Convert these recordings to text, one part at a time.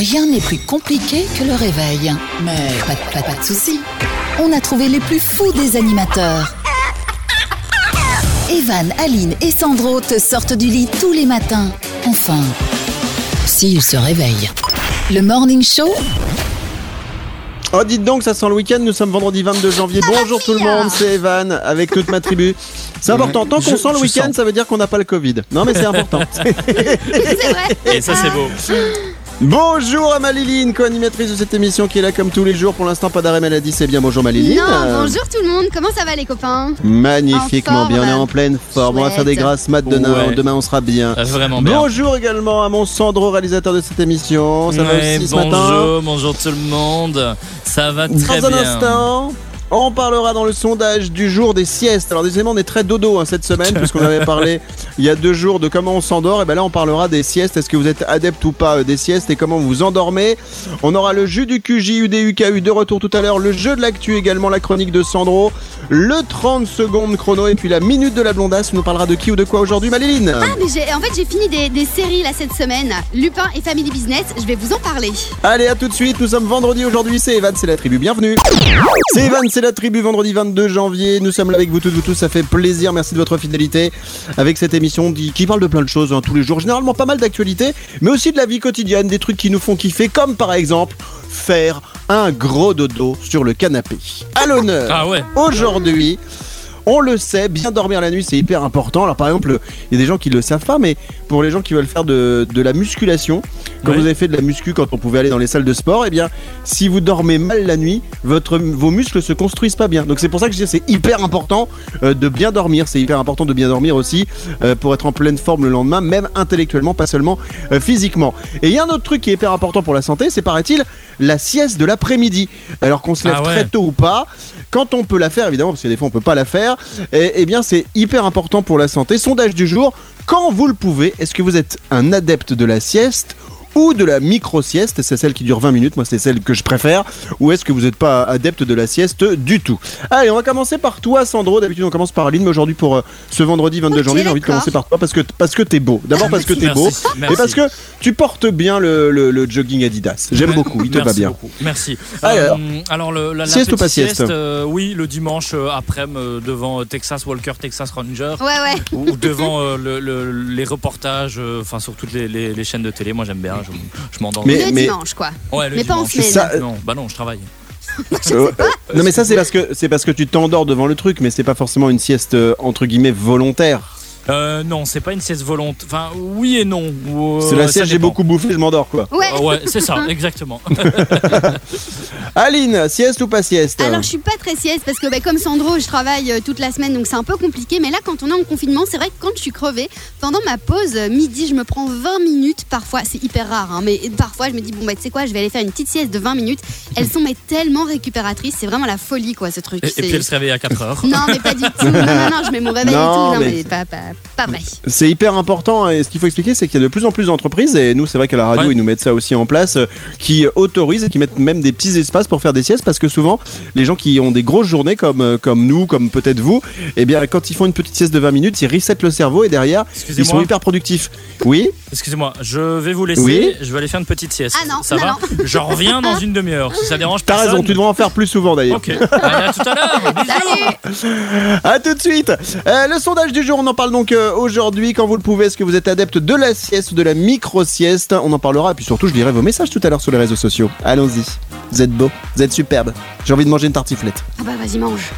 Rien n'est plus compliqué que le réveil. Mais pas, de- pas, pas de soucis. On a trouvé les plus fous des animateurs. Evan, Aline et Sandro te sortent du lit tous les matins. Enfin, s'ils se réveillent. Le Morning Show, Oh, dites donc, ça sent le week-end. Nous sommes vendredi 22 janvier. Bonjour tout le monde, c'est Evan avec toute ma tribu. C'est important. Tant qu'on sent le week-end, ça veut dire qu'on n'a pas le Covid. Non, mais c'est important. Et ça, c'est beau. Bonjour à Maliline, co-animatrice de cette émission qui est là comme tous les jours. Pour l'instant, pas d'arrêt maladie. C'est bien. Bonjour Maliline. Non, bonjour tout le monde, comment ça va les copains? Magnifiquement En bien. On est en pleine forme. On va faire des Chouette. grasses mat demain. Ouais. Demain, on sera bien. Ah, Vraiment bien. Bonjour également à mon Sandro, réalisateur de cette émission. Ça va Ouais, aussi ce bonjour, matin bonjour tout le monde. Ça va très Dans un bien. instant, on parlera dans le sondage du jour des siestes. Alors décidément, on est très dodo hein, cette semaine, puisqu'on avait parlé il y a deux jours de comment on s'endort. Et ben là, on parlera des siestes. Est-ce que vous êtes adepte ou pas euh, des siestes et comment vous vous endormez? On aura le jus du QJ, UDUKU de retour tout à l'heure, le jeu de l'actu également, la chronique de Sandro, le 30 secondes chrono et puis la minute de la blondasse. On nous parlera de qui ou de quoi aujourd'hui, Maléline? Ah mais j'ai, en fait j'ai fini des, des séries là cette semaine, Lupin et Family Business, je vais vous en parler. Allez, à tout de suite. Nous sommes vendredi aujourd'hui. C'est Evan, c'est la tribu. Bienvenue. C'est Evan, c'est la tribu. Vendredi 22 janvier. Nous sommes là avec vous toutes, vous tous. Ça fait plaisir. Merci de votre fidélité avec cette émission qui, parle de plein de choses hein, tous les jours. Généralement pas mal d'actualités, mais aussi de la vie quotidienne, des trucs qui nous font kiffer, comme par exemple faire un gros dodo sur le canapé. À l'honneur. Ah ouais. Aujourd'hui, on le sait, bien dormir la nuit c'est hyper important. Alors par exemple, il y a des gens qui le savent pas, mais pour les gens qui veulent faire de, de la musculation, quand Ouais. vous avez fait de la muscu quand on pouvait aller dans les salles de sport, eh bien, si vous dormez mal la nuit, votre, vos muscles se construisent pas bien. Donc c'est pour ça que je dis c'est hyper important euh, de bien dormir. C'est hyper important de bien dormir aussi euh, pour être en pleine forme le lendemain, même intellectuellement, pas seulement euh, physiquement. Et il y a un autre truc qui est hyper important pour la santé, c'est paraît-il la sieste de l'après-midi. Alors qu'on se lève Ah ouais. très tôt ou pas, quand on peut la faire évidemment, parce que des fois on peut pas la faire, eh, eh bien c'est hyper important pour la santé. Sondage du jour, quand vous le pouvez, est-ce que vous êtes un adepte de la sieste ou de la micro-sieste, c'est celle qui dure 20 minutes, moi c'est celle que je préfère, ou est-ce que vous n'êtes pas adepte de la sieste du tout? Allez, on va commencer par toi Sandro, d'habitude on commence par Aline, mais aujourd'hui pour euh, ce vendredi 22 Ok, janvier, j'ai envie de commencer par toi parce que, parce que t'es beau. D'abord parce que t'es beau, merci. et parce que tu portes bien le, le- le jogging Adidas. J'aime beaucoup, il te va bien. beaucoup. Merci. Alors. Euh, alors le, la, la Sieste ou pas sieste? euh, Oui, le dimanche euh, après euh, devant euh, Texas Walker, Texas Ranger. Ouais ouais, Ou devant euh, le- le- les reportages, euh, enfin sur toutes les, les- les chaînes de télé, moi j'aime bien, je, je m'endors. Mais- le mais- dimanche quoi. ouais, le mais pas en dimanche. semaine. Ça- Non, bah non, je travaille. Euh, euh, non mais ça c'est parce que c'est parce que tu t'endors devant le truc, mais c'est pas forcément une sieste euh, entre guillemets volontaire. Euh, non, c'est pas une sieste volontaire. Enfin, oui et non. Euh, c'est la ça sieste j'ai beaucoup bouffé, je m'endors quoi. Ouais. Euh, ouais, c'est ça, exactement. Aline, sieste ou pas sieste Alors je suis pas très sieste parce que bah, comme Sandro je travaille euh, toute la semaine donc c'est un peu compliqué mais là quand on est en confinement c'est vrai que quand je suis crevée pendant ma pause midi je me prends 20 minutes parfois c'est hyper rare hein, mais parfois je me dis bon bah tu sais quoi je vais aller faire une petite sieste de 20 minutes elles sont mais tellement récupératrices c'est vraiment la folie quoi ce truc Et, et puis elle se réveille à 4 heures. Non mais pas du tout non non non je mets mon réveil Non, et tout non mais- mais, pas, pas, pas vrai C'est hyper important et ce qu'il faut expliquer c'est qu'il y a de plus en plus d'entreprises et nous c'est vrai qu'à la radio Ouais. ils nous mettent ça aussi en place euh, qui autorisent et qui mettent même des petits espaces pour faire des siestes parce que souvent les gens qui ont des grosses journées comme, euh, comme nous, comme peut-être vous, eh bien quand ils font une petite sieste de 20 minutes ils resettent le cerveau et derrière ils sont hyper productifs. Oui Excusez-moi, je vais vous laisser. Oui. Je vais aller faire une petite sieste. Ah non, ça non, va Je reviens dans une demi-heure. Si ça dérange T'as personne. raison, tu devrais en faire plus souvent d'ailleurs. Ok. Allez, à tout à l'heure. Bisous. A tout de suite Euh, Le sondage du jour, on en parle donc euh, aujourd'hui. Quand vous le pouvez, est-ce que vous êtes adepte de la sieste ou de la micro-sieste? On en parlera. Et puis surtout, je lirai vos messages tout à l'heure sur les réseaux sociaux. Allons-y. Vous êtes beau, vous êtes superbe. J'ai envie de manger une tartiflette. Ah bah vas-y mange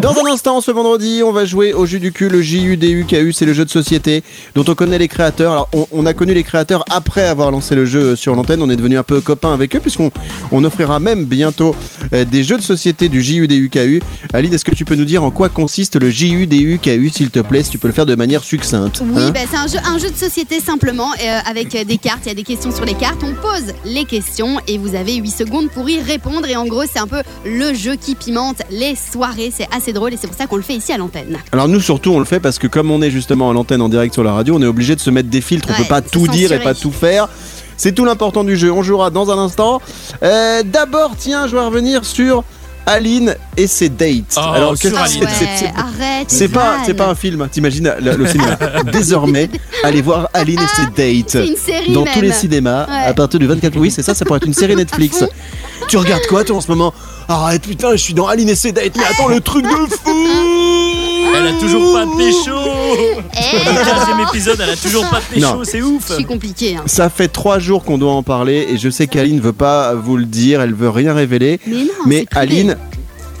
Dans un instant, ce vendredi, on va jouer au jus du cul, le JUDUKU, c'est le jeu de société dont on connaît les créateurs. Alors, on, on a connu les créateurs après avoir lancé le jeu sur l'antenne. On est devenu un peu copains avec eux, puisqu'on on offrira même bientôt euh, des jeux de société du JUDUKU. Aline, est-ce que tu peux nous dire en quoi consiste le JUDUKU, s'il te plaît, si tu peux le faire de manière succincte Oui, hein bah, c'est un jeu, un jeu de société simplement, euh, avec euh, des cartes. Il y a des questions sur les cartes. On pose les questions et vous avez 8 secondes pour y répondre. Et en gros, c'est un peu le jeu qui pimente les soirées. C'est assez drôle et c'est pour ça qu'on le fait ici à l'antenne. Alors nous surtout on le fait parce que comme on est justement à l'antenne en direct sur la radio, on est obligé de se mettre des filtres, on Ouais, peut pas tout dire et pas tout faire. C'est tout l'important du jeu, on jouera dans un instant. Euh, D'abord tiens je vais revenir sur Aline et ses dates. Oh, Alors qu'est-ce que Ah c'est- ouais, c'est- c'est- arrête. c'est pas, c'est pas un film, t'imagines le, le cinéma. Désormais, allez voir Aline et ses dates C'est une série dans même. tous les cinémas Ouais. à partir du 24. Oui, c'est ça, ça pourrait être une série Netflix. Tu regardes quoi toi en ce moment? Arrête, putain, je suis dans Aline et ses dates. Mais attends, le truc de fou Elle a toujours pas de pécho Eh, Le 15 épisode, elle a toujours pas pécho, Non. c'est ouf Je suis compliqué. Hein. Ça fait trois jours qu'on doit en parler et je sais qu'Aline veut pas vous le dire, elle veut rien révéler. Mais non, Mais c'est privé. Aline,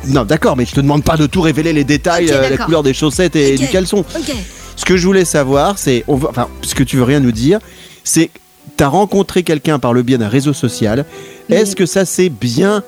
non, d'accord, mais je te demande pas de tout révéler les détails, Ok, euh, la d'accord. couleur des chaussettes et Ok. du caleçon. Ok. Ce que je voulais savoir, c'est, on va- enfin, ce que tu veux rien nous dire, c'est, t'as rencontré quelqu'un par le biais d'un réseau social. Est-ce que ça s'est bien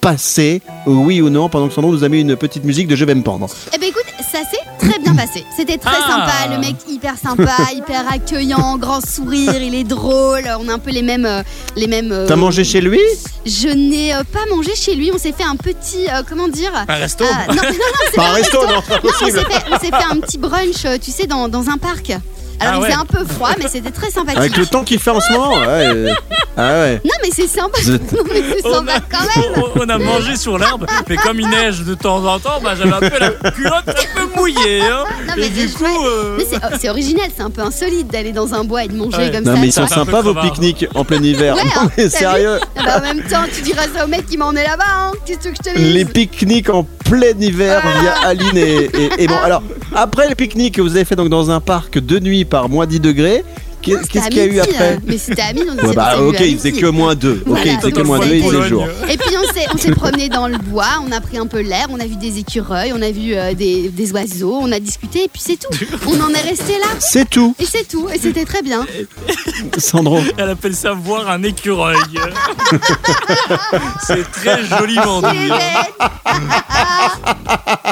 passé, oui ou non, pendant que Sandro nous a mis une petite musique de Je vais me pendre Eh ben écoute, ça s'est très bien passé. C'était très Ah. sympa, le mec hyper sympa, hyper accueillant, grand sourire, il est drôle. On a un peu les mêmes, euh, les mêmes. euh, T'as mangé chez lui? Je n'ai euh, pas mangé chez lui. On s'est fait un petit, euh, comment dire? Un resto Ah, non, non, non, c'est Pas pas un resto, non, pas Non, on s'est fait, on s'est fait un petit brunch, tu sais, dans, dans un parc. Alors Ah il ouais. faisait un peu froid, mais c'était très sympathique. Avec le temps qu'il fait en ce moment ouais, Ah ouais. Non, mais c'est sympa. Non, mais c'est on sympa a, quand même. on- a mangé sur l'herbe, mais comme il neige de temps en temps, bah, j'avais un peu la culotte un peu mouillée. Hein. Non, mais Et du c'est coup, euh, Mais c'est oh, c'est original, c'est un peu insolite d'aller dans un bois et de manger Ouais. comme Non, ça. mais ils sont sympas vos pique-niques en plein hiver. Ouais, Non, hein, mais sérieux Ah bah, en même temps, tu diras ça au mec qui m'en est là-bas, hein. Qu'est-ce que je te dise Les pique-niques en plein hiver via Aline et, et- et bon. Alors, après le pique-nique que vous avez fait donc dans un parc de nuit par moins 10 degrés, qu'est-ce qu'il y a eu après euh, Mais c'était à midi, on Ouais, bah ok, il faisait que moins 2. Ok, Voilà, il faisait que moins 2, il faisait jour. Et puis on s'est, on s'est promené dans le bois, on a pris un peu l'air, on a vu des écureuils, on a vu euh, des, des oiseaux, on a discuté et puis c'est tout. On en est resté là. C'est tout, Et c'est tout, et c'était très bien. Sandro. elle appelle ça voir un écureuil. c'est très joliment dit.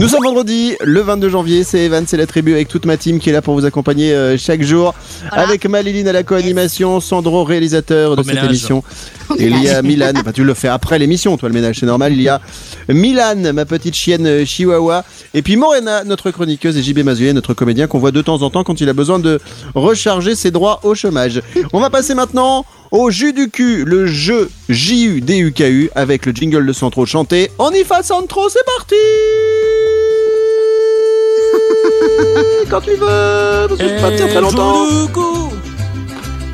Nous sommes vendredi, le 22 janvier. C'est Evan, c'est la tribu avec toute ma team qui est là pour vous accompagner euh, chaque jour. Voilà. Avec Maliline à la co-animation, Sandro réalisateur de Au cette ménage. émission. Au Et il y a Milan, enfin tu le fais après l'émission, toi le ménage, c'est normal. Il y a Milan, ma petite chienne euh, chihuahua. Et puis Morena, notre chroniqueuse, et JB Mazuet, notre comédien qu'on voit de temps en temps quand il a besoin de recharger ses droits au chômage. On va passer maintenant au jus du cul, le jeu J-U-D-U-K-U avec le jingle de Sandro chanté. On y fa Sandro, c'est parti Quand tu veux, parce que je peux pas tenir très longtemps. joue du coup.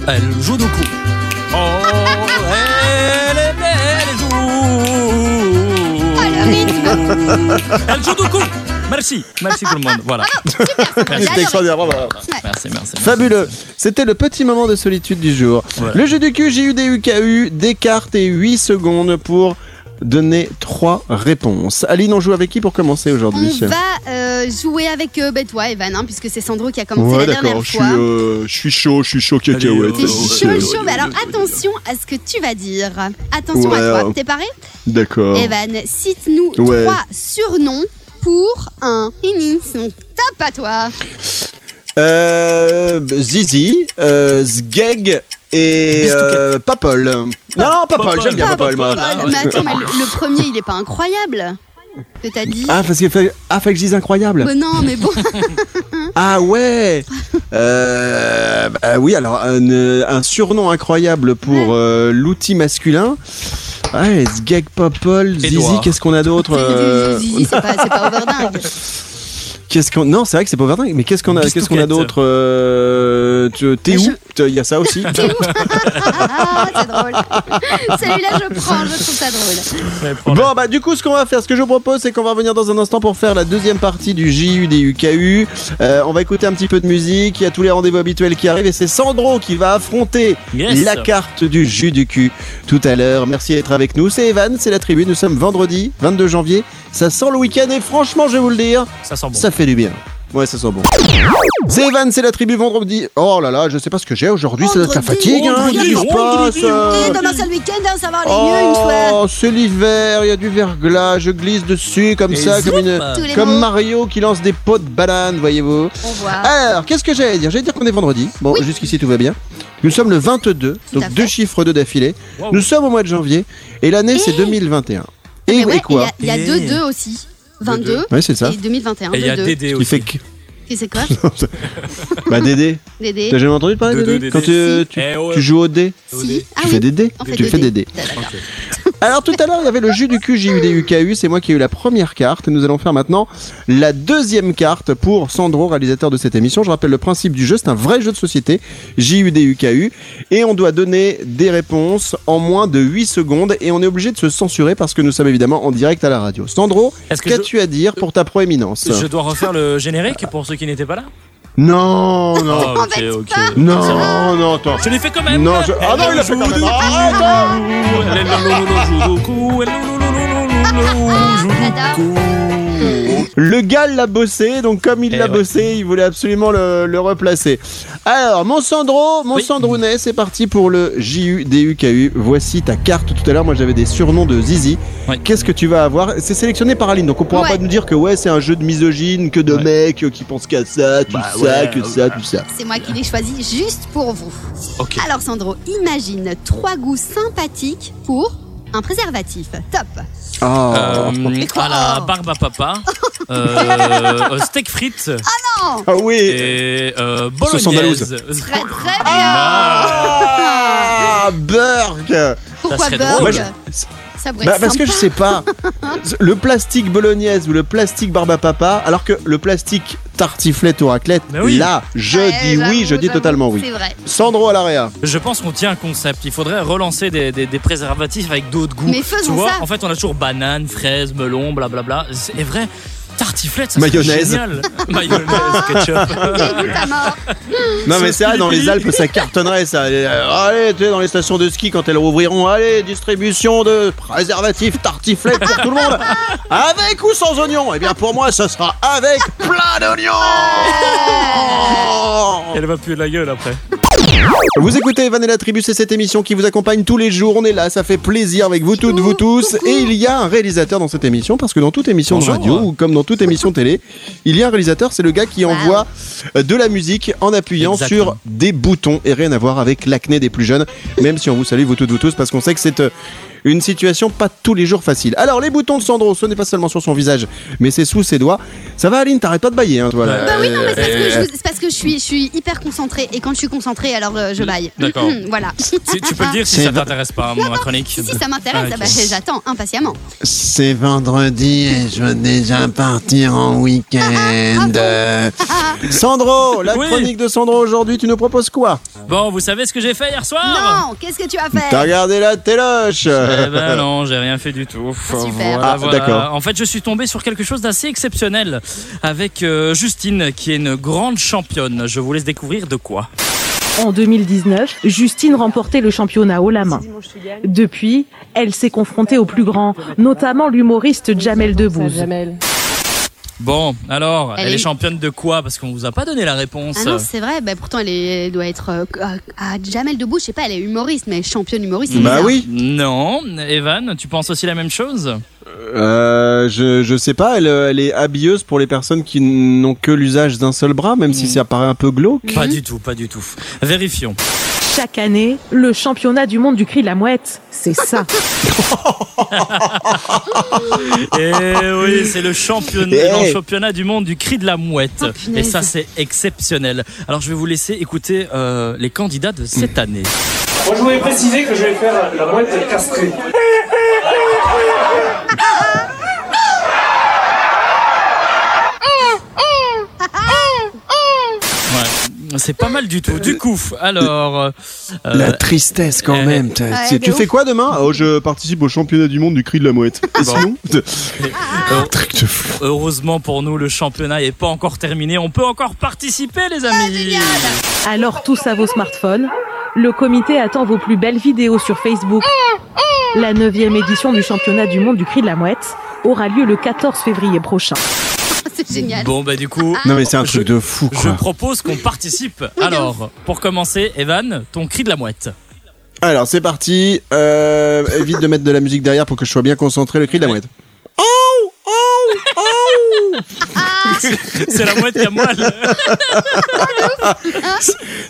Elle joue du coup. Oh, elle est belle, elle joue. Elle joue du coup. Merci, merci tout le monde. Voilà. C'était extraordinaire, bravo. Merci, merci. merci. Fabuleux. C'était le petit moment de solitude du jour. Voilà. Le jeu du cul, J-U-D-U-K-U, des cartes et 8 secondes pour donner trois réponses. Aline, on joue avec qui pour commencer aujourd'hui On va euh, jouer avec euh, bah, toi, Evan, hein, puisque c'est Sandro qui a commencé la dernière je suis, fois. euh, je suis chaud, je suis chaud, Allez, cacahuète. euh, T'es ouais, chaud, ouais, chaud. ouais, Mais alors ouais, ouais. attention à ce que tu vas dire. Attention Ouais, à toi. euh, T'es paré? D'accord. Evan, cite-nous Ouais. trois surnoms pour un Ininson. Top à toi. Euh, Zizi, euh, Zgeg et euh, Papol. Non, non, Papol, Papol, j'aime bien pas Papol, moi. Ah, mais attends, mais le, le premier, il est pas incroyable. Que t'as dit Ah, parce qu'il fait, ah, fait que je dise incroyable. Bah non, mais bon. Ah ouais euh, bah oui, alors un, euh, un surnom incroyable pour euh, l'outil masculin. Ouais, Zgeg Popol, Zizi, qu'est-ce qu'on a d'autre euh, Zizi, c'est pas, c'est pas overdingue. Qu'est-ce qu'on Non, c'est vrai que c'est pas verdun, mais qu'est-ce qu'on a qu'est-ce qu'on a d'autre euh, T'es Je- où Il y a ça aussi. Ah, c'est drôle. Celui-là, je prends, je trouve ça drôle. Bon bah du coup ce qu'on va faire, ce que je vous propose c'est qu'on va revenir dans un instant pour faire la deuxième partie du JUDUKU. Euh, on va écouter un petit peu de musique, il y a tous les rendez-vous habituels qui arrivent et c'est Sandro qui va affronter Yes. la carte du jus du cul tout à l'heure. Merci d'être avec nous. C'est Evan, c'est la tribu, nous sommes vendredi 22 janvier. Ça sent le week-end et franchement je vais vous le dire, Ça sent bon. ça fait du bien. Ouais, ça sent bon. C'est Evan, c'est la tribu vendredi. Oh là là, je sais pas ce que j'ai aujourd'hui, c'est la Vendredi, fatigue, hein, qu'est-ce qui se passe euh demain, c'est le week-end, hein, ça va aller mieux une fois. Oh, c'est l'hiver, il y a du verglas, je glisse dessus comme Et ça, comme, une, Mario qui lance des pots de banane, voyez-vous. Alors, qu'est-ce que j'allais dire? J'allais dire qu'on est vendredi. Bon, jusqu'ici tout va bien. Nous sommes le 22, Tout donc deux chiffres de d'affilée. Wow. Nous sommes au mois de janvier et l'année c'est Et- 2021. Et, Mais et ouais, quoi Il y a- il y a Et- 2-2 aussi. 22 Ouais, c'est ça. et 2021. Et il y a 2-2. Dédé Qui aussi. fait que. Et c'est quoi Bah, Dédé. Dédé T'as jamais entendu parler de Dédé Dédé. Quand tu, tu, Eh ouais. tu joues au dé Si. Ah Tu oui. fais Dédé On fait Tu fais Dédé. Dédé. Ok. Alors tout à l'heure, il y avait le jus du cul JUDUKU, c'est moi qui ai eu la première carte. Et nous allons faire maintenant la deuxième carte pour Sandro, réalisateur de cette émission. Je rappelle le principe du jeu, c'est un vrai jeu de société, JUDUKU. Et on doit donner des réponses en moins de 8 secondes. Et on est obligé de se censurer parce que nous sommes évidemment en direct à la radio. Sandro, qu'as-tu à dire pour ta proéminence Je dois refaire le générique pour ceux qui n'étaient pas là? Non, non. Ah, ok, ok. Non, non, attends. Je l'ai fait quand même Non, je- Ah non, il a fait quand même. Ah, attends. Le gars l'a bossé, donc comme il Eh l'a ouais. bossé, il voulait absolument le, le replacer. Alors, mon Sandro, mon Oui. Sandrounet, c'est parti pour le JUDUKU. Voici ta carte. Tout à l'heure, moi j'avais des surnoms de Zizi. Qu'est-ce que tu vas avoir? C'est sélectionné par Aline, donc on pourra Ouais. pas nous dire que ouais, c'est un jeu de misogyne, que de Ouais. mecs euh, qui pensent qu'à ça, tout Bah ça, ouais, que ça, tout ça. C'est moi qui l'ai choisi juste pour vous. Alors Sandro, imagine trois goûts sympathiques pour un préservatif. Top. Ah. Euh, quoi à la barbe à papa, euh, steak frites Ah oui. et euh, bolognaise. Très très bien. Ah, Burg Pourquoi Burg Ça pourrait Bah, être parce que je sais pas. Le plastique bolognaise ou le plastique barbe à papa, alors que le plastique tartiflette ou raclette, oui. là, je Ouais, dis oui, je dis totalement oui. C'est vrai. Sandro à l'area. Je pense qu'on tient un concept. Il faudrait relancer des, des- des préservatifs avec d'autres goûts. Mais faisons tu vois, ça. en fait, on a toujours banane, fraise, melon, blablabla. C'est vrai. Tartiflette, ça Mayonnaise. génial. Mayonnaise, ketchup. Non mais c'est vrai, dans les. Alpes, ça cartonnerait ça. Euh, allez, tu sais, dans les stations de ski, quand elles rouvriront, allez, distribution de préservatifs tartiflette pour tout le monde. Avec ou sans oignons? Eh bien pour moi, ce sera avec plein d'oignons Elle va puer la gueule après. Vous écoutez Van et la Tribu, c'est cette émission qui vous accompagne tous les jours. On est là, ça fait plaisir avec vous toutes, vous tous. Et il y a un réalisateur dans cette émission, parce que dans toute émission Bonjour. de radio, ou comme dans toute émission télé, il y a un réalisateur, c'est le gars qui envoie euh, de la musique en appuyant Exactement. sur des boutons et rien à voir avec l'acné des plus jeunes, même si on vous salue, vous toutes, vous tous, parce qu'on sait que c'est euh, une situation pas tous les jours facile. Alors, les boutons de Sandro, ce n'est pas seulement sur son visage, mais c'est sous ses doigts. Ça va, Aline, t'arrêtes pas de bailler, hein, toi. là. Bah oui, non, mais c'est parce que, Euh, je, c'est parce que je, suis, je suis hyper concentrée. Et quand je suis concentrée, alors euh, je baille. D'accord. voilà. Si- tu peux le dire si C'est ça t'intéresse pas, ma chronique. Si, si ça m'intéresse, Ah, ah bah, j'attends impatiemment. C'est vendredi et je veux déjà partir en week-end. Sandro, la Oui. chronique de Sandro aujourd'hui, tu nous proposes quoi? Bon, vous savez ce que j'ai fait hier soir? Non, qu'est-ce que tu as fait? T'as regardé la téloche Eh ben non, j'ai rien fait du tout. super. Voilà, Ah, voilà. d'accord. En fait, je suis tombé sur quelque chose d'assez exceptionnel avec euh, Justine, qui est une grande championne. Je vous laisse découvrir de quoi. En 2019, Justine remportait le championnat haut la main. Depuis, elle s'est confrontée aux plus grands, notamment l'humoriste Jamel Debbouze. Bon, alors, elle, Elle est... est- championne de quoi? Parce qu'on vous a pas donné la réponse. Ah non, c'est vrai. Bah, pourtant, elle, est- elle doit être euh, à, Jamel Debbouze. Je sais pas, elle est humoriste, mais championne humoriste. Bah bizarre. oui. Non, Evan, tu penses aussi la même chose? Euh, je, je sais pas, elle, elle est habilleuse pour les personnes qui n'ont que l'usage d'un seul bras, même si Mm. ça paraît un peu glauque. Pas du tout, pas du tout. Vérifions. Chaque année, le championnat du monde du cri de la mouette, c'est ça. Et oui, c'est le championnat, Eh. le championnat du monde du cri de la mouette. Oh, Et ça, c'est exceptionnel. Alors, je vais vous laisser écouter euh, les candidats de cette année. Moi, je voulais préciser que je vais faire la mouette castrée. Ouais, c'est pas mal du tout. Du coup, alors, euh, La tristesse quand euh, même. Ouais, tu- fais quoi demain Oh, je participe au championnat du monde du cri de la mouette. Et Bon. sinon euh, Truc de fou. heureusement pour nous, le championnat n'est pas encore terminé. On peut encore participer, les amis. Alors tous à vos smartphones, le comité attend vos plus belles vidéos sur Facebook. La neuvième édition du championnat du monde du cri de la mouette aura lieu le 14 février prochain. C'est génial. Bon, bah du coup, Non mais c'est un Je- truc de fou je propose qu'on participe. Alors, pour commencer, Evan, ton cri de la mouette. Alors c'est parti. Euh, évite de mettre de la musique derrière pour que je sois bien concentré. Le cri de la mouette. C'est la mouette qui a moelle.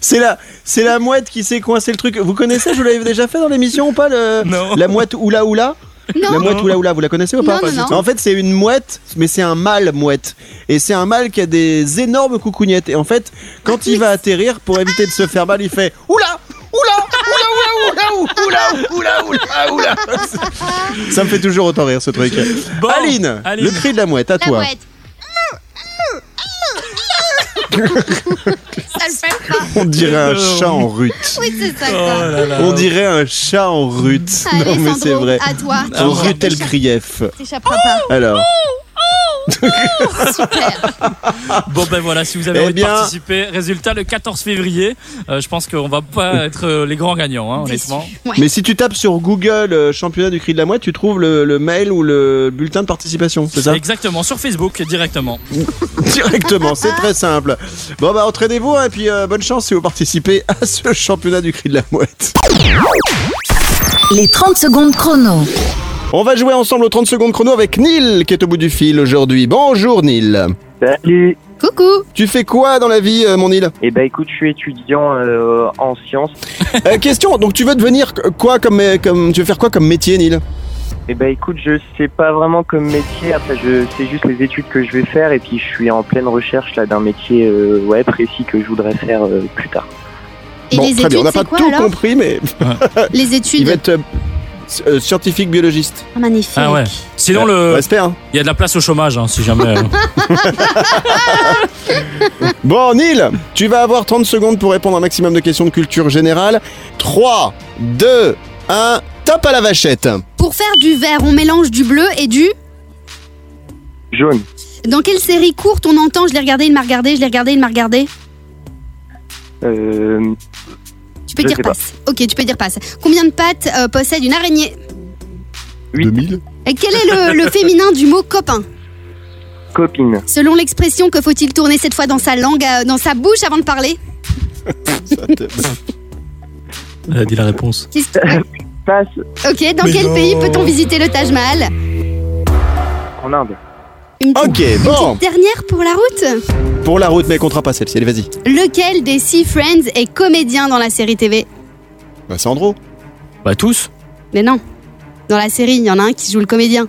C'est la, c'est la mouette qui s'est coincé le truc. Vous connaissez Je vous l'avais déjà fait dans l'émission ou pas le, Non. La mouette oula oula? Non. La mouette oula oula, vous la connaissez ou pas Non, non, non. En fait, c'est une mouette, mais c'est un mâle mouette. Et c'est un mâle qui a des énormes coucougnettes. Et en fait, quand il va atterrir, pour éviter de se faire mal, il fait oula oula oula oula oula, oula, oula, oula. Ça me fait toujours autant rire ce truc. Bon, Aline, Aline. le cri de la mouette, à La toi. mouette. Ça le fait pas. On dirait un chat en rut. Oui, c'est ça. Oh quoi. là là. On dirait un chat en rut. Allez, Non mais c'est vrai. À toi. En t'échappes- crief. T'échapperas pas. Alors, Super. Bon ben voilà, si vous avez Eh envie bien- de participer, résultat le 14 février. Euh, je pense qu'on va pas être euh, les grands gagnants, hein, honnêtement. Ouais. mais si tu tapes sur Google euh, championnat du cri de la mouette, tu trouves le, le mail ou le bulletin de participation, c'est ça? Exactement, sur Facebook directement. Directement, c'est très simple. Bon bah entraînez-vous hein, et puis euh, bonne chance si vous participez à ce championnat du cri de la mouette. Les 30 secondes chrono. On va jouer ensemble aux 30 secondes chrono avec Neil qui est au bout du fil aujourd'hui. Bonjour Neil. Salut Coucou. Tu fais quoi dans la vie euh, mon Neil? Eh ben écoute, je suis étudiant euh, en sciences. Euh, Question, donc tu veux devenir quoi comme, comme tu veux faire quoi comme métier Neil? Eh ben écoute, je sais pas vraiment comme métier, après je sais juste les études que je vais faire et puis je suis en pleine recherche là d'un métier euh, ouais, précis que je voudrais faire euh, plus tard. Et Bon, les très bien, on études, n'a pas quoi tout compris mais Les il études. va être euh, scientifique biologiste. Ah, magnifique. Ah ouais. Sinon Ouais, le, Respect hein. il y a de la place au chômage, hein, si jamais. euh. Bon, Neil, tu vas avoir 30 secondes pour répondre à un maximum de questions de culture générale. 3, 2, 1, top à la vachette. Pour faire du vert, on mélange du bleu et du. Jaune, Dans quelle série courte on entend Je l'ai regardé, il m'a regardé, je l'ai regardé, il m'a regardé euh, peux Je dire pas. passe. Ok, tu peux dire passe. Combien de pattes euh, possède une araignée Huit. 2000 Et quel est le, le féminin du mot copain copine, Selon l'expression, que faut-il tourner cette fois dans sa langue, euh, dans sa bouche avant de parler Elle a dit la réponse. Qu'est-ce que- passe Ok, dans Mais quel non. pays peut-on visiter le Taj Mahal en Inde. Une petite- Ok, une bon, petite dernière pour la route pour la route, mais comptera pas celle-ci. Allez, vas-y. Lequel des six Friends est comédien dans la série TV Bah, Sandro. Bah tous. Mais non. Dans la série, il y en a un qui joue le comédien.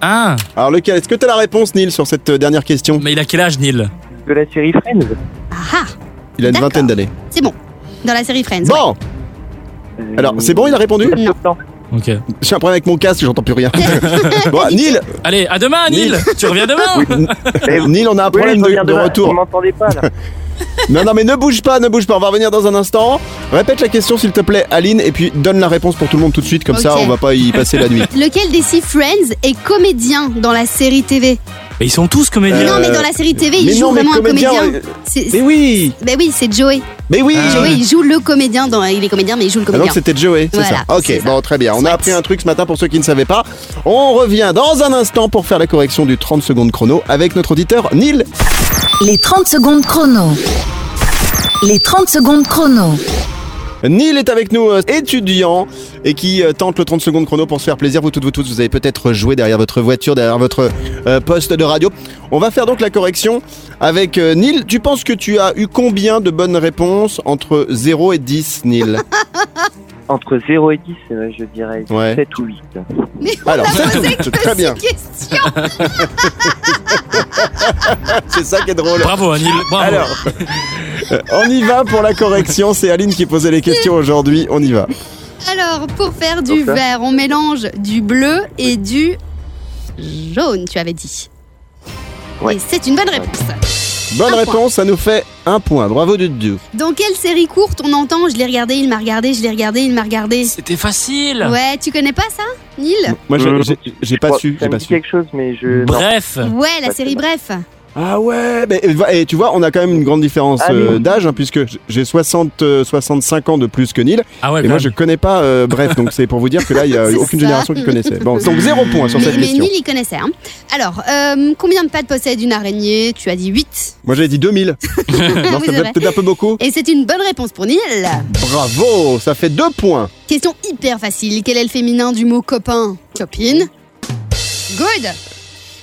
Ah, Alors, lequel? Est-ce que tu as la réponse, Neil, sur cette euh, dernière question? Mais il a quel âge, Neil? De la série Friends Ah ah Il a une D'accord. vingtaine d'années. C'est bon. Dans la série Friends. ouais. Bon, alors, c'est bon, il a répondu? Non. Ok. J'ai un problème avec mon casque, j'entends plus rien. bon, Neil, Allez, à demain, Neil. tu reviens demain Neil, on a un problème Oui, de, de Vous retour. m'entendez pas là Non, non, mais ne bouge pas, ne bouge pas. On va revenir dans un instant. Répète la question, s'il te plaît, Aline, et puis donne la réponse pour tout le monde tout de suite. Comme ça, on va pas y passer la nuit. Lequel des six Friends est comédien dans la série TV Mais ils sont tous comédiens. Non, mais dans la série TV, il mais joue non, mais vraiment un comédien, euh, Mais oui, Ben oui, c'est Joey. mais oui. Ah, Joey, il joue le comédien dans. Il est comédien, mais il joue le Ah, donc comédien. c'était Joey, c'est Voilà, ça. Ok, ça. bon, très bien. On a appris un truc ce matin pour ceux qui ne savaient pas. On revient dans un instant pour faire la correction du 30 secondes chrono avec notre auditeur Neil. Les 30 secondes chrono. Les 30 secondes chrono. Neil est avec nous, euh, étudiant, et qui euh, tente le 30 secondes chrono pour se faire plaisir. Vous toutes, vous tous, vous avez peut-être joué derrière votre voiture, derrière votre euh, poste de radio. On va faire donc la correction avec euh, Neil. Tu penses que tu as eu combien de bonnes réponses entre 0 et 10, Neil? Entre 0 et 10, euh, je dirais Ouais. 7 ou 8. Mais on Alors, a c'est posé que très bien. questions. C'est ça qui est drôle. Bravo, Neil. Bravo. Alors, euh, on y va pour la correction. C'est Aline qui posait les questions aujourd'hui. On y va. Alors, pour faire du Pour ça. vert, on mélange du bleu et du jaune, tu avais dit. Ouais. Et c'est une bonne réponse. Bonne Un réponse, ça nous fait un point. Bravo du deux. Dans quelle série courte on entend Je l'ai regardé, il m'a regardé, je l'ai regardé, il m'a regardé C'était facile. Ouais, tu connais pas ça, Neil? Moi, je- Euh, j'ai- j'ai pas su. J'ai pas dit su. quelque chose, mais je. Bref. Ouais, la série. Bref. Ah ouais, mais, et tu vois, on a quand même une grande différence Ah, euh, d'âge, hein, puisque j'ai 60, euh, 65 ans de plus que Neil, Ah ouais, et moi je connais pas, euh, bref, donc c'est pour vous dire que là, il y a aucune ça. génération qui connaissait. Bon, donc zéro point sur Mais, cette mais question. Neil, il connaissait. Hein. Alors, euh, combien de pattes possède une araignée? Tu as dit 8. Moi j'avais dit 2000. non, ça fait peut-être un peu beaucoup. Et c'est une bonne réponse pour Neil. Bravo, ça fait deux points. Question hyper facile. Quel est le féminin du mot copain? Copine. Good.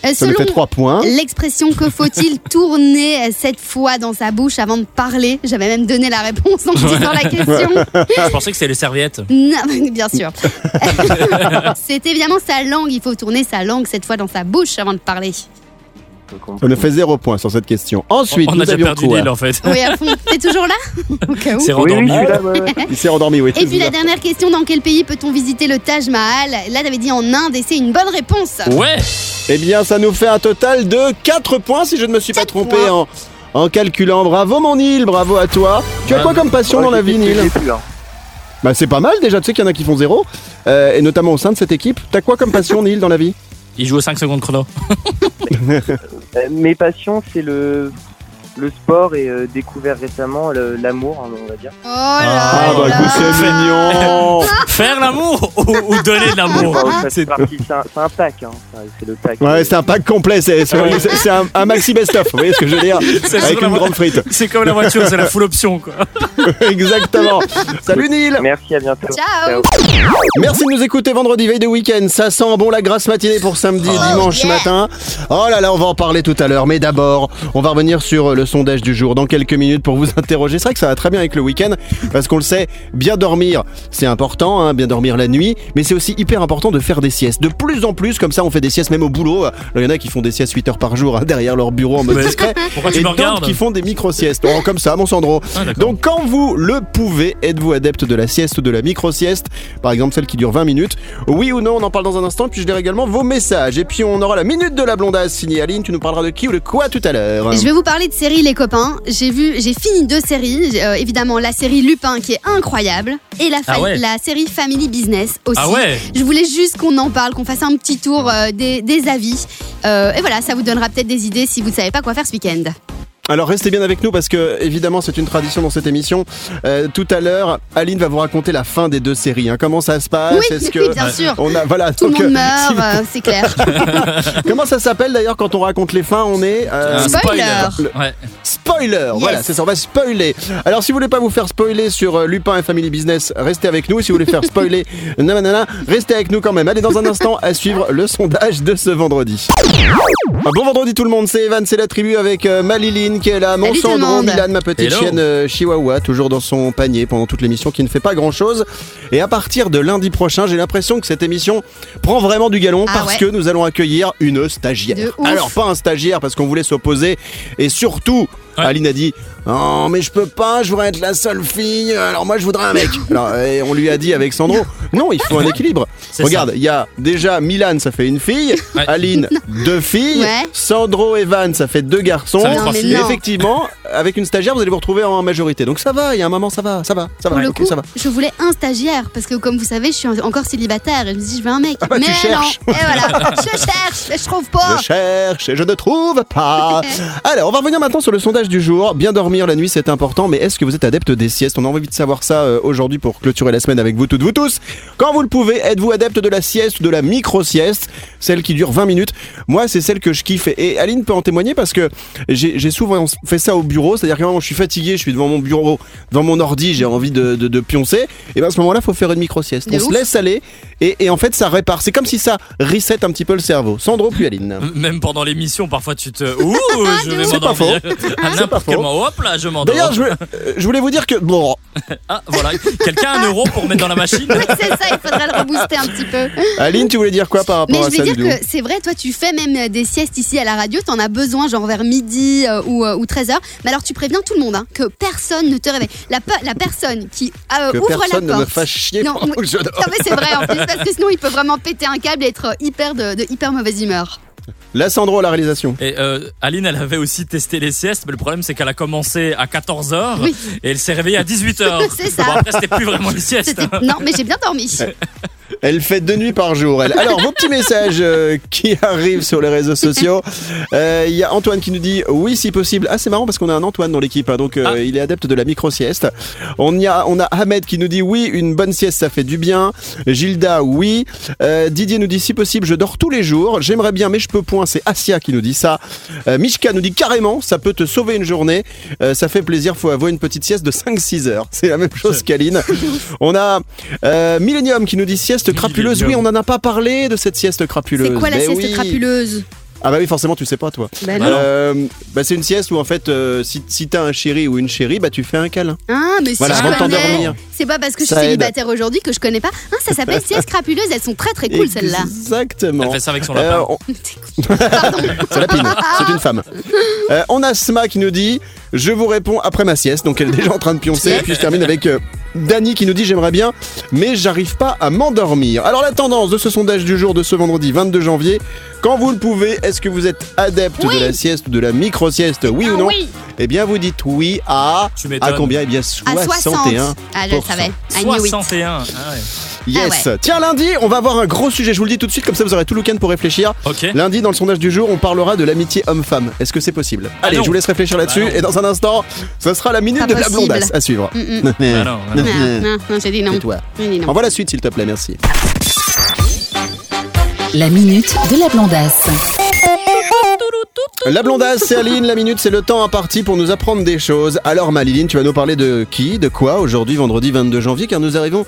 Euh, Ça selon fait trois points. l'expression que faut-il tourner cette fois dans sa bouche avant de parler? J'avais même donné la réponse en disant la question. Je pensais que c'était les serviettes. Non, bien sûr. c'est évidemment sa langue. Il faut tourner sa langue cette fois dans sa bouche avant de parler. On a fait zéro point sur cette question. Ensuite, on a nous déjà perdu Neil en fait. Oui, à fond. T'es toujours là Au cas où. C'est Oui, oui, rendormi. je suis là, ouais, ouais. Il s'est rendormi, oui. Et puis la dernière question, dans quel pays peut-on visiter le Taj Mahal Là, t'avais dit en Inde et c'est une bonne réponse. Ouais. Eh bien, ça nous fait un total de 4 points si je ne me suis pas trompé points. en, en calculant. Bravo mon Nil, bravo à toi. Tu as quoi comme passion Ouais, dans la vie, Nil hein. Bah c'est pas mal déjà, tu sais qu'il y en a qui font zéro, euh, et notamment au sein de cette équipe. T'as quoi comme passion, Nil, dans la vie? Il joue aux 5 secondes chrono. Euh, Mes passions, c'est le, le sport et euh, découvert récemment le- l'amour, hein, on va dire. Oh là Ah, bah là. écoute, c'est mignon Faire l'amour ou, ou donner de l'amour ça C'est- fait partie- C'est un, c'est un pack, hein. C'est le pack. Ouais, c'est un pack complet, c'est c'est- Ouais. c'est- c'est un, un maxi best-of, vous voyez ce que je veux dire C'est Avec sur une grande frite. C'est comme la voiture, c'est la full option quoi. Exactement. Salut Nil Merci, à bientôt. Ciao. Merci de nous écouter vendredi veille de week-end. Ça sent bon la grasse matinée pour samedi et Oh, dimanche yeah. matin. Oh là là, on va en parler tout à l'heure. Mais d'abord, on va revenir sur le sondage du jour dans quelques minutes pour vous interroger. C'est vrai que ça va très bien avec le week-end parce qu'on le sait, bien dormir, c'est important, hein, bien dormir la nuit. Mais c'est aussi hyper important de faire des siestes. De plus en plus, comme ça, on fait des siestes même au boulot. Il y en a qui font des siestes 8 heures par jour hein, derrière leur bureau en mode Ouais. discret. Pourquoi tu et d'autres qui font des micro-siestes. Oh, comme ça, mon Sandro. Ah. Donc quand vous le pouvez, êtes-vous adepte de la sieste ou de la micro-sieste? Par exemple celle qui dure 20 minutes Oui ou non, on en parle dans un instant, puis je lirai également vos messages. Et puis on aura la minute de la blondasse signée Aline, tu nous parleras de qui ou de quoi tout à l'heure? Je vais vous parler de séries les copains. J'ai vu, j'ai fini deux séries. Euh, évidemment la série Lupin qui est incroyable et la, Ah ouais. la série Family Business aussi. Ah ouais Je voulais juste qu'on en parle, qu'on fasse un petit tour euh, des, des avis. Euh, et voilà, ça vous donnera peut-être des idées si vous ne savez pas quoi faire ce week-end. Alors restez bien avec nous parce que évidemment c'est une tradition dans cette émission. Euh, tout à l'heure, Aline va vous raconter la fin des deux séries. hein. Comment ça se passe? Oui, Est-ce oui, que bien sûr. on a voilà Tout le donc, monde euh, meurt, si vous- euh, c'est clair. Comment ça s'appelle d'ailleurs quand on raconte les fins On est euh, Un Spoiler. Ouais. Spoiler, voilà, c'est ça, on va spoiler. Alors si vous voulez pas vous faire spoiler sur euh, Lupin et Family Business, restez avec nous. Si vous voulez faire spoiler, nanana, restez avec nous quand même. Allez, dans un instant, à suivre le sondage de ce vendredi. Bon vendredi tout le monde, c'est Evan, c'est la tribu avec euh, Maliline qui est là, mon Salut tout le Sandro, monde. Milan, ma petite Hello. chienne euh, Chihuahua, toujours dans son panier pendant toute l'émission qui ne fait pas grand chose. Et à partir de lundi prochain, j'ai l'impression que cette émission prend vraiment du galon Ah parce ouais. que nous allons accueillir une stagiaire. De ouf. Alors pas un stagiaire parce qu'on voulait s'opposer et surtout Ouais. Aline a dit Non, mais je peux pas, je voudrais être la seule fille, alors moi je voudrais un mec. Alors, et on lui a dit avec Sandro Non, il faut un équilibre. Regarde, il y a déjà Milan, ça fait une fille, Ouais. Aline, deux filles, Ouais. Sandro et Van, ça fait deux garçons. Ça fait Non. Et effectivement, avec une stagiaire, vous allez vous retrouver en majorité. Donc ça va, il y a un moment, ça va, ça va, ça va, Pour le ok, coup, ça va. je voulais un stagiaire parce que comme vous savez, je suis encore célibataire et je me dis je veux un mec. bah, tu mais cherches. non. Et voilà, je cherche, mais je trouve pas. Je cherche et je ne trouve pas. Alors, on va revenir maintenant sur le sondage du jour. Bien dormir la nuit, c'est important, mais est-ce que vous êtes adepte des siestes? On a envie de savoir ça euh, aujourd'hui pour clôturer la semaine avec vous toutes, vous tous. Quand vous le pouvez, êtes-vous adepte de la sieste ou de la micro-sieste? Celle qui dure 20 minutes. Moi, c'est celle que je kiffe. Et Aline peut en témoigner parce que j'ai souvent fait ça au bureau. C'est-à-dire que quand je suis fatigué, je suis devant mon bureau, devant mon ordi, j'ai envie de, de, de pioncer. Et bien à ce moment-là, il faut faire une micro-sieste. On se laisse aller et, et en fait, ça répare. C'est comme si ça reset un petit peu le cerveau. Sandro puis Aline. Même pendant l'émission, parfois tu te. Ouh, je vais m'endormir. À n'importe moment. Hop là, je m'endors. D'ailleurs, je, voulais- euh, je voulais vous dire que bon, Ah, voilà. Quelqu'un a un euro pour mettre dans la machine Oui, c'est ça, il faudrait le rebooster un petit peu. Aline, tu voulais dire quoi par rapport Mais à je ça, vais dire Didou que c'est vrai, toi tu fais même euh, des siestes ici à la radio, t'en as besoin genre vers midi euh, ou, euh, ou 13h. Mais alors tu préviens tout le monde hein, que personne ne te réveille. La, pe- la personne qui euh, Que ouvre la personne ne porte. me fasse chier Non, pendant oui. que je dors. Non mais c'est vrai en plus parce que sinon il peut vraiment péter un câble et être hyper de, de hyper mauvaise humeur. Là, Sandro à la réalisation. Et euh, Aline, elle avait aussi testé les siestes, mais le problème c'est qu'elle a commencé à 14h Oui. et elle s'est réveillée à 18h. C'est ça. Bon, après, c'était plus vraiment une sieste. C'était- Non mais j'ai bien dormi. Elle fait deux nuits par jour, elle. Alors, vos petits messages euh, qui arrivent sur les réseaux sociaux. Euh, Il y a Antoine qui nous dit oui, si possible. Ah, c'est marrant parce qu'on a un Antoine dans l'équipe, hein, donc euh, Ah. il est adepte de la micro-sieste. On, y a, on a Ahmed qui nous dit oui, une bonne sieste, ça fait du bien. Gilda, oui. Didier nous dit si possible, je dors tous les jours. J'aimerais bien, mais je peux point. C'est Asia qui nous dit ça. Mishka nous dit carrément, ça peut te sauver une journée. Ça fait plaisir, faut avoir une petite sieste de 5-6 heures. C'est la même chose qu'Aline. On a Millennium qui nous dit sieste crapuleuse. Oui, on n'en a pas parlé de cette sieste crapuleuse. C'est quoi la Ben sieste oui. crapuleuse Ah bah oui, forcément, tu sais pas, toi. Bah. Euh, bah c'est une sieste où en fait, euh, si, si t'as un chéri ou une chérie, bah tu fais un câlin. Ah, mais si Voilà, je avant de connais. t'endormir. C'est pas parce que je suis aide. célibataire aujourd'hui que je connais pas. Ah, ça s'appelle sieste crapuleuse. Elles sont très très cool celles-là. Exactement. Elle fait ça avec son Euh, lapin. on- C'est la pine, c'est une femme. Euh, on a Sma qui nous dit Je vous réponds après ma sieste. Donc elle est déjà en train de pioncer. Et puis je termine avec euh, Dany qui nous dit J'aimerais bien, mais j'arrive pas à m'endormir. Alors la tendance de ce sondage du jour de ce vendredi 22 janvier quand vous le pouvez, est-ce que vous êtes adepte Oui. de la sieste ou de la micro-sieste Oui ou Ah non oui. Eh bien vous dites oui à. Tu. À combien? Eh bien À 60. 61. Ah, je le savais. I knew it. 61. Ah ouais. Yes. Ah Tiens, lundi, on va avoir un gros sujet. Je vous le dis tout de suite, comme ça vous aurez tout le week-end pour réfléchir. Lundi, dans le sondage du jour, on parlera de l'amitié homme-femme. Est-ce que c'est possible Ah Allez, non. je vous laisse réfléchir là-dessus. Bah non. et dans un instant, ce sera la minute Pas de la blondasse à suivre. Mm, mm. Ah non, non. Non, non, non, j'ai dit non. C'est toi. J'ai dit non. Envoie la suite, s'il te plaît, merci. La minute de la blondasse. La blondasse, c'est Aline. La minute, c'est le temps imparti pour nous apprendre des choses. Alors, Maliline, tu vas nous parler de qui, de quoi aujourd'hui, vendredi 22 janvier, car nous arrivons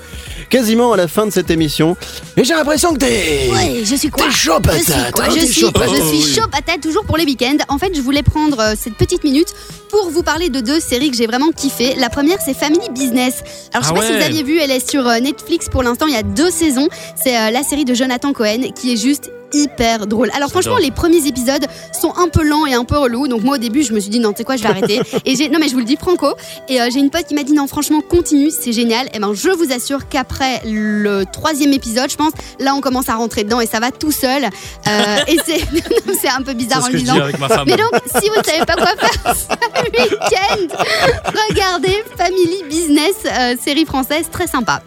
quasiment à la fin de cette émission. Et j'ai l'impression que t'es. Ouais, je suis quoi T'es chaud Je suis patate, quoi hein, Je suis, chaud patate. je suis Oh, chaud patate toujours pour les week-ends. En fait, je voulais prendre euh, cette petite minute pour vous parler de deux séries que j'ai vraiment kiffé. La première, c'est Family Business. Alors, je sais Ah pas si vous aviez vu, elle est sur euh, Netflix pour l'instant. Il y a deux saisons. C'est euh, la série de Jonathan Cohen qui est juste hyper drôle. Alors franchement, les premiers épisodes sont un peu lents et un peu relous. Donc moi au début, je me suis dit non, tu sais quoi, je vais arrêter. et j'ai non mais je vous le dis franco. Et euh, j'ai une pote qui m'a dit non, franchement, continue, c'est génial. Et ben je vous assure qu'après le troisième épisode, je pense, là on commence à rentrer dedans et ça va tout seul. Euh, et c'est c'est un peu bizarre en femme. Mais donc, si vous ne savez pas quoi faire ce week-end, regardez Family Business, euh, série française très sympa.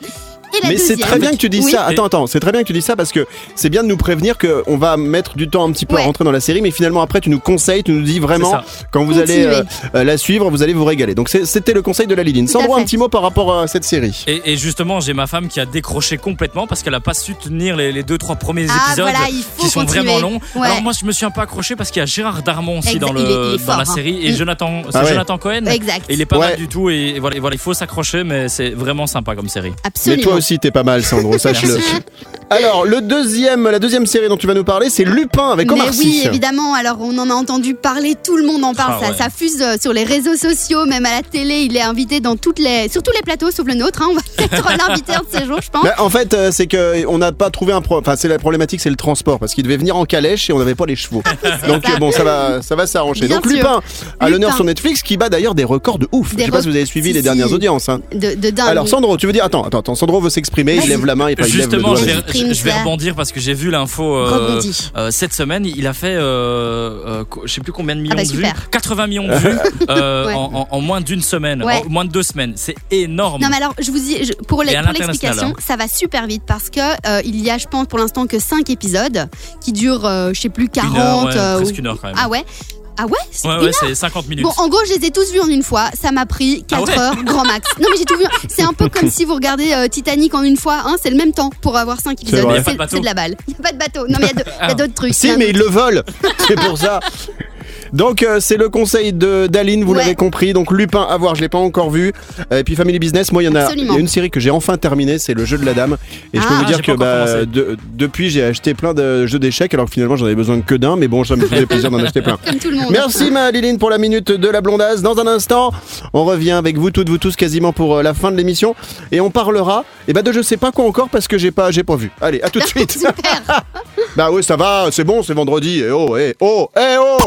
Et la Mais c'est deuxième- très bien que tu dis Oui. ça. Attends, attends, c'est très bien que tu dis ça parce que c'est bien de nous prévenir qu'on va mettre du temps un petit peu Ouais. à rentrer dans la série, mais finalement après tu nous conseilles, tu nous dis vraiment quand vous allez Continuez. euh, euh, la suivre, vous allez vous régaler. Donc c'est- c'était le conseil de la Liline. Tout à Sandro, un petit mot par rapport à cette série. Et, et justement, j'ai ma femme qui a décroché complètement parce qu'elle a pas su tenir les, les deux trois premiers Ah, épisodes voilà, il faut qui sont continuer. vraiment longs. Ouais. Alors moi, je me suis un peu accroché parce qu'il y a Gérard Darmon aussi Exact, dans, il est- le, il est dans fort, la hein. série et Mm. Jonathan, c'est Ah ouais. Jonathan Cohen. Exact. Et il est pas Ouais. mal du tout et, et voilà, et voilà, il faut s'accrocher, mais c'est vraiment sympa comme série. Absolument. Mais toi aussi t'es pas mal, Sandro, sache-le. Alors le deuxième, la deuxième série dont tu vas nous parler, c'est Lupin avec Mais Omar oui, évidemment. Alors, on en a entendu parler, tout le monde en parle. Ah ça, ouais. ça fuse euh, sur les réseaux sociaux, même à la télé. Il est invité dans toutes les, sur tous les plateaux, sauf le nôtre. hein. On va peut-être l'inviter un de ces jours, je pense. Bah, en fait, euh, c'est que on n'a pas trouvé un pro. Enfin, c'est la problématique, c'est le transport parce qu'il devait venir en calèche et on n'avait pas les chevaux. Donc ça. euh, bon, ça va, ça va s'arranger. Donc sûr. Lupin a l'honneur sur Netflix, qui bat d'ailleurs des records de ouf. Des Je sais pas si vous avez suivi Si, les si. dernières audiences. hein. De, de dingue. Alors Sandro, tu veux dire Attends, attends, attends. Sandro veut s'exprimer. Il lève la main et pas il lève le Justement, doigt. je vas-y. vais, Exprime je- je vais rebondir parce que j'ai vu l'info euh, euh, cette semaine. Il a fait, euh, euh, je sais plus combien de millions bah, de vues, super. 80 millions de vues euh, Ouais. en, en- en moins d'une semaine, Ouais. en moins de deux semaines. C'est énorme. Non mais alors je vous dis je- pour l'explication hein. ça va super vite parce que euh, il y a je pense pour l'instant que 5 épisodes qui durent euh, je sais plus 40 Une heure, ouais, euh, presque une heure quand même. Ah ouais Ah ouais, c'est ouais, ouais, c'est 50 minutes. Bon, en gros, je les ai tous vus en une fois. Ça m'a pris 4 Ah ouais heures, grand max. Non, mais j'ai tout vu. C'est un peu comme si vous regardez euh, Titanic en une fois. Hein, c'est le même temps pour avoir 5 épisodes. vrai. Y a pas de bateau C'est de la balle. Il n'y a pas de bateau. Non, mais il y a de- il y a Ah. d'autres trucs. Il y Si, a mais ils le volent. C'est pour ça. Donc euh, c'est le conseil de d'Aline, vous Ouais. l'avez compris. Donc Lupin à voir, je l'ai pas encore vu. Euh, Et puis Family Business, moi il y en a, il Absolument. y a une série que j'ai enfin terminée, c'est le jeu de la dame. Et je peux Ah. vous dire J'ai que pas encore bah, commencé. de- depuis j'ai acheté plein de jeux d'échecs alors que finalement j'en avais besoin que d'un, mais bon ça me faisait plaisir d'en acheter plein. Comme tout le monde. Merci ma Liline pour la minute de la blondasse. Dans un instant, on revient avec vous toutes, vous tous quasiment pour euh, la fin de l'émission et on parlera et ben de je sais pas quoi encore parce que j'ai pas j'ai pas vu. Allez, à tout de suite. Super. Bah oui, ça va, c'est bon, c'est vendredi. Eh oh, eh oh, eh oh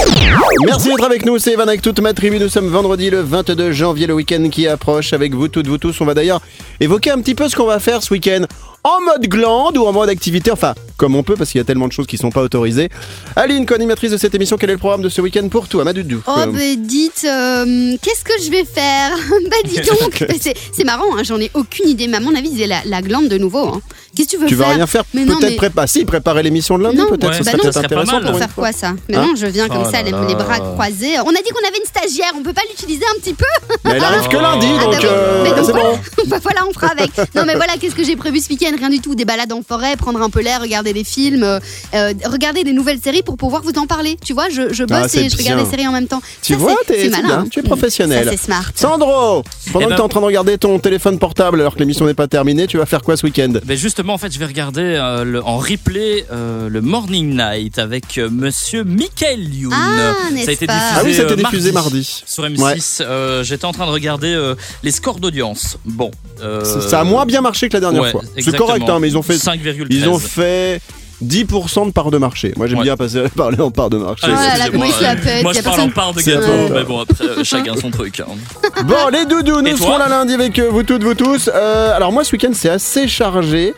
Merci d'être avec nous, c'est Evan avec toute ma tribu. Nous sommes vendredi le 22 janvier, le week-end qui approche. Avec vous toutes, vous tous, on va d'ailleurs évoquer un petit peu ce qu'on va faire ce week-end. En mode glande ou en mode activité, enfin, comme on peut, parce qu'il y a tellement de choses qui sont pas autorisées. Aline, co-animatrice de cette émission, quel est le programme de ce week-end pour toi, Madoudou Oh, Euh, bah dites, euh, qu'est-ce que je vais faire? Bah, dis donc. C'est marrant, hein, j'en ai aucune idée. Mais à mon avis, c'est la, la glande de nouveau. hein. Qu'est-ce que tu veux Tu vas faire? rien faire, Mais non, peut-être mais- préparer. Si, préparer l'émission de lundi, peut-être, Ouais, ça bah serait non, peut-être ce serait pas intéressant mal. pour faire quoi ça? Mais Hein? non, je viens comme Oh ça, là les, bras croisés. On a dit qu'on avait une stagiaire, on peut pas l'utiliser un petit peu? Mais elle arrive que lundi, Ah, donc bah oui. euh, Mais donc c'est voilà. bon. Bah voilà, on fera avec. Non mais voilà, qu'est-ce que j'ai prévu ce week-end? Rien du tout. Des balades en forêt, prendre un peu l'air, regarder des films, euh, euh, regarder des nouvelles séries pour pouvoir vous en parler. Tu vois, je, je Ah, bosse et je regarde des séries en même temps. Tu Ça, vois, c'est malin. bien, tu es Mm. professionnel. C'est smart. Sandro, pendant Eh que ben- tu es en train de regarder ton téléphone portable alors que l'émission n'est pas terminée, tu vas faire quoi ce week-end? Ben justement, en fait, je vais regarder euh, le- en replay euh, le Morning Night avec euh, Monsieur Michael Youn. Ah, ça a n'est-ce été pas? diffusé, Ah oui, ça a été euh, diffusé mardi. sur M6. Euh, J'étais en train de regarder euh, les scores d'audience. Bon, euh, Ça- a moins bien marché que la dernière ouais, fois. C'est. Correct, hein, mais ils ont fait 5,13. Ils ont fait 10% de part de marché. Moi, j'aime Ouais. bien passer, parler en part de marché. Ah, Oh là euh, Moi, je parle personne- en part de gâteau, mais bon, après, euh, chacun son truc. hein. Bon, les doudous, nous serons là lundi avec euh, vous toutes, vous tous. Euh, alors, moi, ce week-end, c'est assez chargé.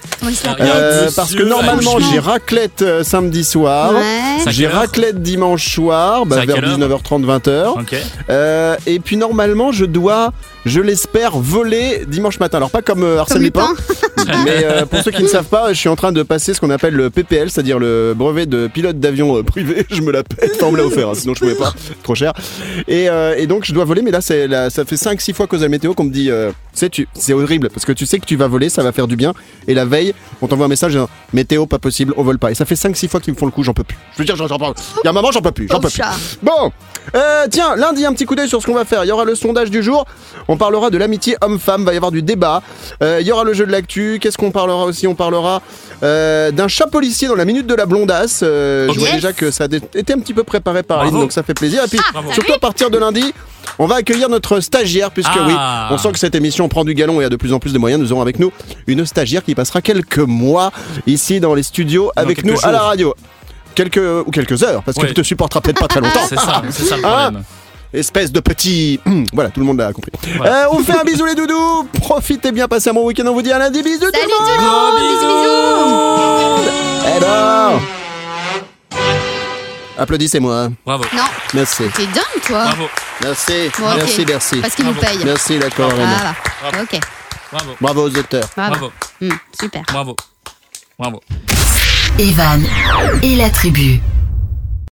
Euh, parce que normalement, j'ai raclette euh, samedi soir. Ouais. J'ai raclette dimanche soir, bah, vers quelle heure 19h30, 20h. Ok. Euh, et puis normalement, je dois, je l'espère, voler dimanche matin. Alors pas comme euh, Arsène Lupin, mais euh, pour ceux qui ne savent pas, je suis en train de passer ce qu'on appelle le PPL, c'est-à-dire le brevet de pilote d'avion euh, privé. Je me la pète, enfin on me l'a offert, hein, sinon je pouvais pas, trop cher. Et, euh, et donc je dois voler, mais là, c'est là, ça fait 5-6 fois cause la météo qu'on me dit, euh, tu c'est horrible parce que tu sais que tu vas voler, ça va faire du bien. Et la veille, on t'envoie un message, disant, météo pas possible, on vole pas. Et ça fait 5-6 fois qu'ils me font le coup, j'en peux plus. Je veux dire, j'en peux. Il y a un moment, j'en peux plus, j'en peux Pauvre plus. Bon, tiens, lundi, un petit coup d'œil sur ce qu'on va faire. Il y aura le sondage du jour. On parlera de l'amitié homme-femme. Va y avoir du débat. Euh, il y aura le jeu de l'actu. Qu'est-ce qu'on parlera aussi On parlera euh, d'un chat policier dans la minute de la blondasse. Euh. Je vois déjà que ça a été un petit peu préparé par Aline, donc ça fait plaisir. Et puis, Bravo. surtout à partir de lundi, on va accueillir notre stagiaire, puisque Ah. oui, on sent que cette émission prend du galon et a de plus en plus de moyens. Nous aurons avec nous une stagiaire qui passera quelques mois ici dans les studios avec nous à la radio. Quelques ou quelques heures, parce Ouais. qu'elle te supportera peut-être pas très longtemps. C'est ça, c'est ça le Ah. problème. Espèce de petit. voilà, tout le monde l'a compris. Ouais. Euh, on vous fait un bisou les doudous. Profitez bien, passez un bon week-end. On vous dit à lundi. Bisous tout Salut le monde. tout le monde. Bisous, bisous. Eh ben. Applaudissez-moi. Bravo, Non, Merci. t'es dingue, toi. bravo, Merci. Bon. Merci, merci. Parce qu'il nous Bravo. paye. Merci, d'accord. Ah. Bravo. Ok. bravo, Bravo aux auteurs. Bravo. bravo, Hmm, super. bravo, bravo. Evan et la tribu.